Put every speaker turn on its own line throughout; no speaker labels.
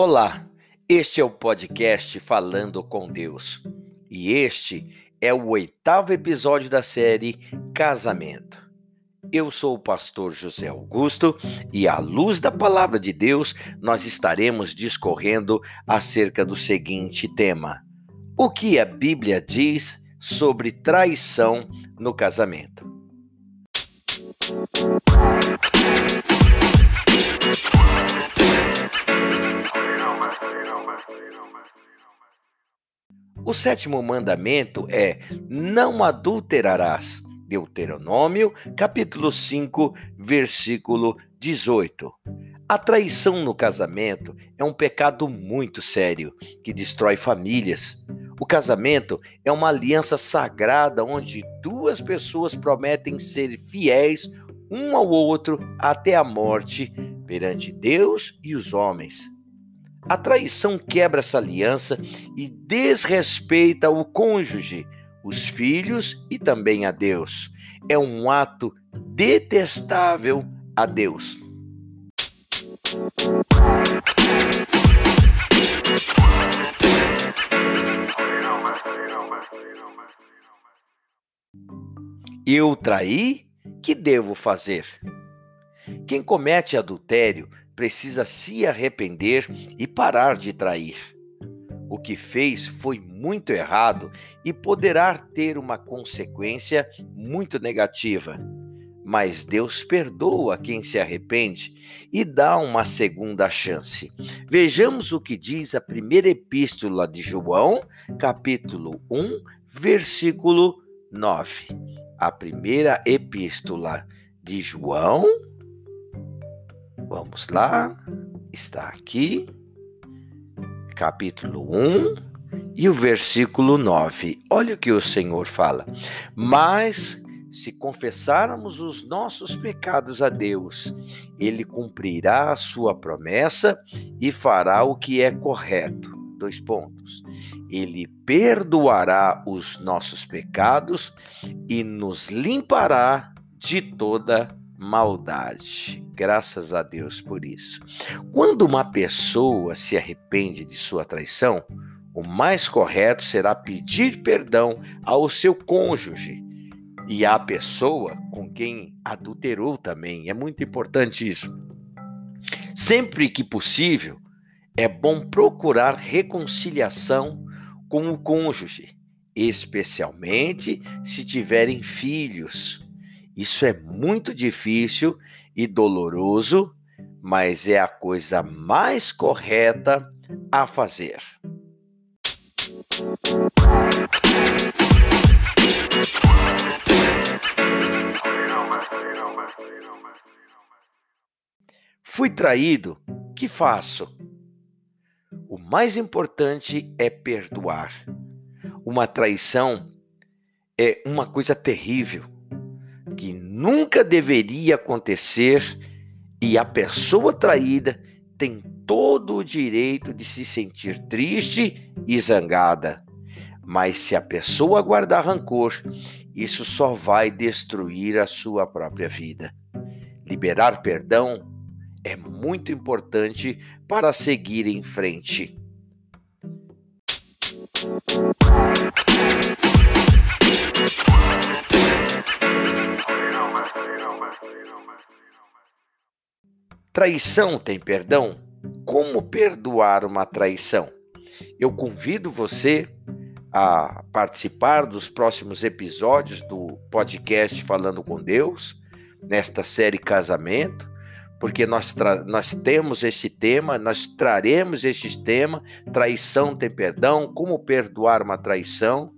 Olá, este é o podcast Falando com Deus e este é o oitavo episódio da série Casamento. Eu sou o pastor José Augusto e, à luz da palavra de Deus, nós estaremos discorrendo acerca do seguinte tema: O que a Bíblia diz sobre traição no casamento? O sétimo mandamento é: não adulterarás. Deuteronômio, capítulo 5, versículo 18. A traição no casamento é um pecado muito sério que destrói famílias. O casamento é uma aliança sagrada onde duas pessoas prometem ser fiéis um ao outro até a morte perante Deus e os homens. A traição quebra essa aliança e desrespeita o cônjuge, os filhos e também a Deus. É um ato detestável a Deus. Eu traí? Que devo fazer? Quem comete adultério precisa se arrepender e parar de trair. O que fez foi muito errado e poderá ter uma consequência muito negativa. Mas Deus perdoa quem se arrepende e dá uma segunda chance. Vejamos o que diz a primeira epístola de João, capítulo 1, versículo 9. A primeira epístola de João, Vamos lá, está aqui, capítulo 1 e o versículo 9. Olha o que o Senhor fala. Mas se confessarmos os nossos pecados a Deus, Ele cumprirá a sua promessa e fará o que é correto. Dois pontos. Ele perdoará os nossos pecados e nos limpará de toda maldade. Graças a Deus por isso. Quando uma pessoa se arrepende de sua traição, o mais correto será pedir perdão ao seu cônjuge e à pessoa com quem adulterou também. É muito importante isso. Sempre que possível, é bom procurar reconciliação com o cônjuge, especialmente se tiverem filhos isso é muito difícil e doloroso, mas é a coisa mais correta a fazer. Fui traído, que faço? O mais importante é perdoar. Uma traição é uma coisa terrível que nunca deveria acontecer e a pessoa traída tem todo o direito de se sentir triste e zangada. Mas se a pessoa guardar rancor, isso só vai destruir a sua própria vida. Liberar perdão é muito importante para seguir em frente. Traição tem perdão? Como perdoar uma traição? Eu convido você a participar dos próximos episódios do podcast Falando com Deus, nesta série Casamento, porque nós, nós temos este tema, nós traremos este tema: traição tem perdão, como perdoar uma traição,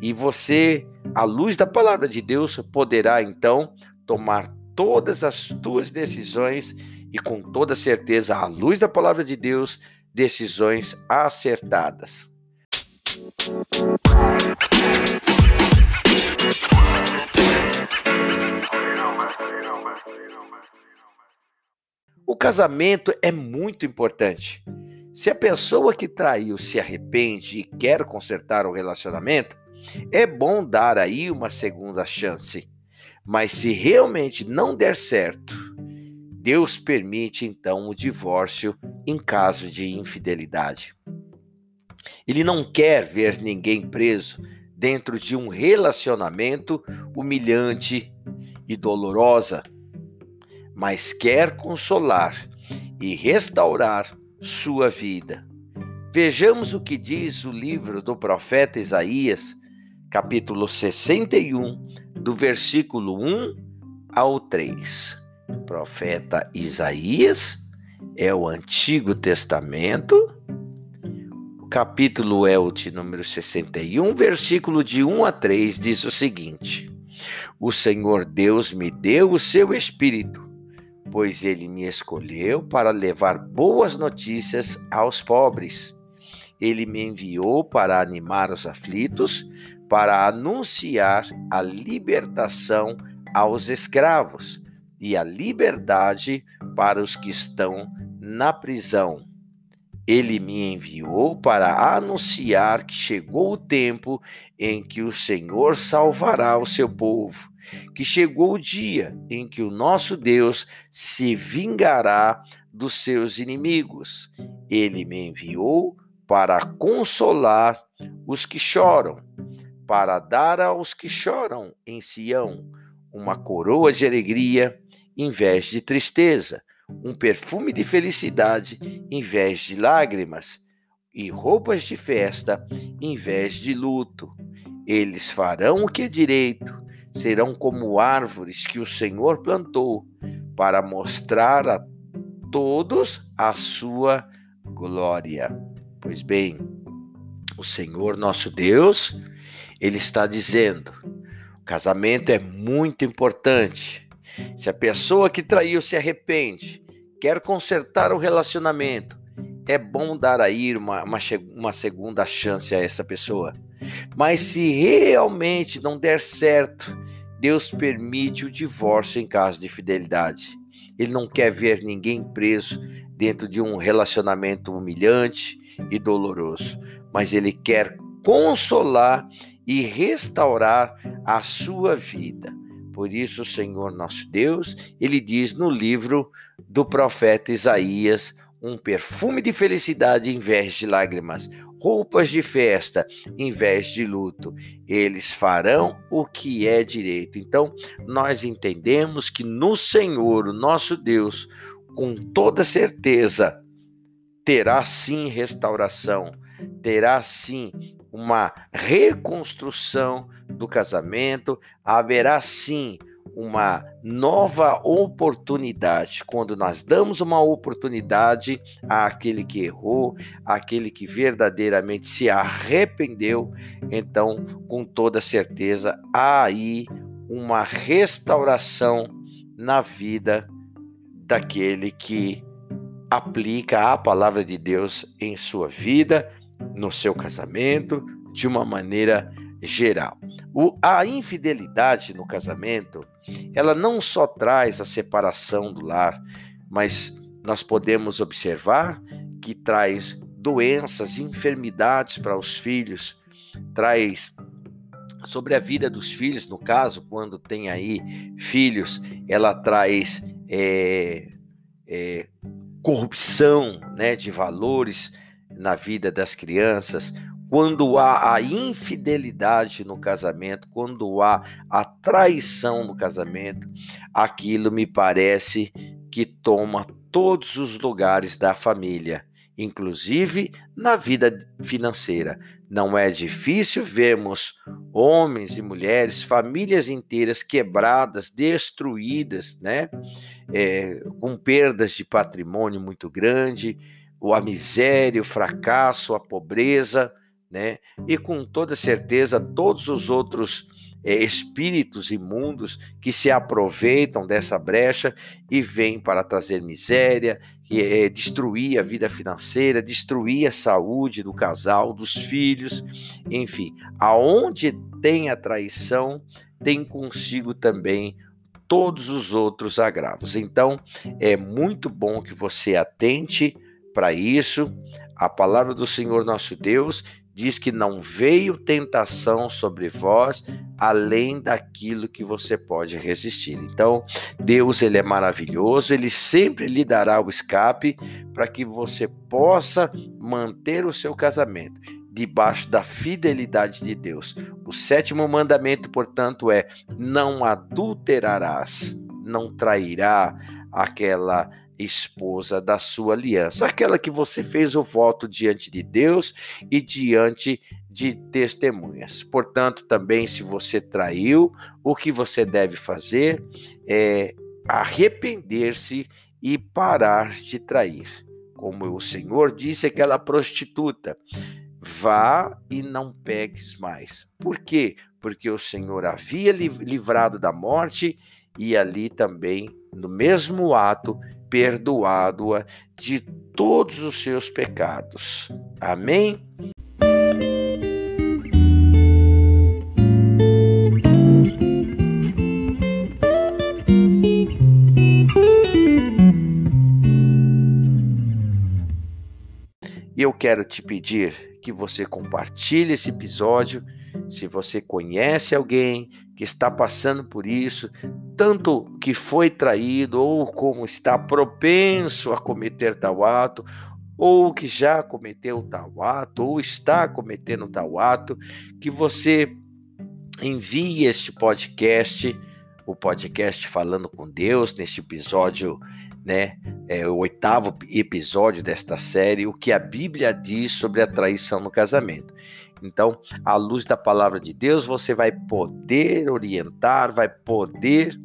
e você, à luz da palavra de Deus, poderá então tomar todas as tuas decisões e com toda certeza, à luz da palavra de Deus, decisões acertadas. O casamento é muito importante. Se a pessoa que traiu se arrepende e quer consertar o relacionamento, é bom dar aí uma segunda chance. Mas se realmente não der certo, Deus permite então o divórcio em caso de infidelidade. Ele não quer ver ninguém preso dentro de um relacionamento humilhante e dolorosa, mas quer consolar e restaurar sua vida. Vejamos o que diz o livro do profeta Isaías, capítulo 61, do versículo 1 ao 3. Profeta Isaías é o Antigo Testamento. O capítulo é o de número 61, versículo de 1 a 3 diz o seguinte: O Senhor Deus me deu o seu espírito pois ele me escolheu para levar boas notícias aos pobres. Ele me enviou para animar os aflitos, para anunciar a libertação aos escravos e a liberdade para os que estão na prisão. Ele me enviou para anunciar que chegou o tempo em que o Senhor salvará o seu povo que chegou o dia em que o nosso Deus se vingará dos seus inimigos. Ele me enviou para consolar os que choram, para dar aos que choram em Sião uma coroa de alegria em vez de tristeza, um perfume de felicidade em vez de lágrimas, e roupas de festa em vez de luto. Eles farão o que é direito serão como árvores que o Senhor plantou para mostrar a todos a sua glória. Pois bem, o Senhor nosso Deus, ele está dizendo: casamento é muito importante. Se a pessoa que traiu se arrepende, quer consertar o relacionamento, é bom dar aí uma, uma, uma segunda chance a essa pessoa. Mas se realmente não der certo, Deus permite o divórcio em caso de fidelidade. Ele não quer ver ninguém preso dentro de um relacionamento humilhante e doloroso, mas ele quer consolar e restaurar a sua vida. Por isso, o Senhor nosso Deus, ele diz no livro do profeta Isaías, um perfume de felicidade em vez de lágrimas, roupas de festa em vez de luto. Eles farão o que é direito. Então, nós entendemos que no Senhor, o nosso Deus, com toda certeza, terá sim restauração, terá sim uma reconstrução do casamento, haverá sim uma nova oportunidade. Quando nós damos uma oportunidade àquele que errou, àquele que verdadeiramente se arrependeu, então, com toda certeza, há aí uma restauração na vida daquele que aplica a palavra de Deus em sua vida, no seu casamento, de uma maneira geral. O, a infidelidade no casamento, ela não só traz a separação do lar, mas nós podemos observar que traz doenças, enfermidades para os filhos, traz sobre a vida dos filhos, no caso, quando tem aí filhos, ela traz é, é, corrupção né, de valores na vida das crianças, quando há a infidelidade no casamento, quando há a traição no casamento, aquilo me parece que toma todos os lugares da família, inclusive na vida financeira. Não é difícil vermos homens e mulheres, famílias inteiras quebradas, destruídas, né? É, com perdas de patrimônio muito grande, a miséria, o fracasso, a pobreza né? E com toda certeza, todos os outros é, espíritos imundos que se aproveitam dessa brecha e vêm para trazer miséria, que é, destruir a vida financeira, destruir a saúde do casal, dos filhos, enfim, aonde tem a traição, tem consigo também todos os outros agravos. Então, é muito bom que você atente para isso. A palavra do Senhor nosso Deus diz que não veio tentação sobre vós além daquilo que você pode resistir. Então, Deus ele é maravilhoso, ele sempre lhe dará o escape para que você possa manter o seu casamento debaixo da fidelidade de Deus. O sétimo mandamento, portanto, é: não adulterarás, não trairá aquela esposa da sua aliança, aquela que você fez o voto diante de Deus e diante de testemunhas. Portanto, também se você traiu, o que você deve fazer é arrepender-se e parar de trair. Como o Senhor disse àquela prostituta: vá e não pegues mais. Por quê? Porque o Senhor havia livrado da morte e ali também, no mesmo ato, perdoado-a de todos os seus pecados. Amém? E eu quero te pedir que você compartilhe esse episódio. Se você conhece alguém que está passando por isso, tanto que foi traído ou como está propenso a cometer tal ato, ou que já cometeu tal ato, ou está cometendo tal ato, que você envie este podcast, o podcast Falando com Deus, neste episódio né, é, o oitavo episódio desta série, o que a Bíblia diz sobre a traição no casamento. Então, à luz da palavra de Deus, você vai poder orientar, vai poder,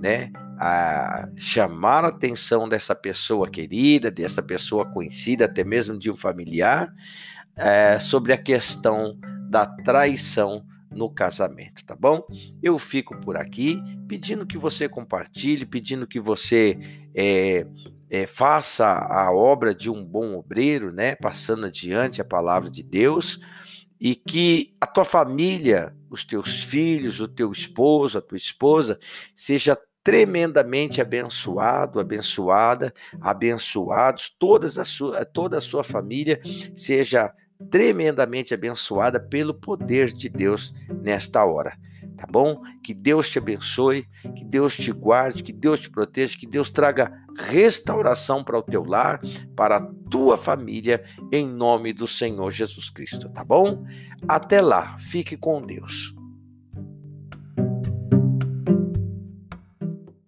né, a chamar a atenção dessa pessoa querida, dessa pessoa conhecida, até mesmo de um familiar, é, sobre a questão da traição no casamento, tá bom? Eu fico por aqui pedindo que você compartilhe, pedindo que você é, é, faça a obra de um bom obreiro, né? Passando adiante a palavra de Deus e que a tua família, os teus filhos, o teu esposo, a tua esposa, seja tremendamente abençoado, abençoada, abençoados, todas a sua, toda a sua família seja tremendamente abençoada pelo poder de Deus nesta hora. Tá bom? Que Deus te abençoe, que Deus te guarde, que Deus te proteja, que Deus traga restauração para o teu lar, para a tua família, em nome do Senhor Jesus Cristo, tá bom? Até lá, fique com Deus.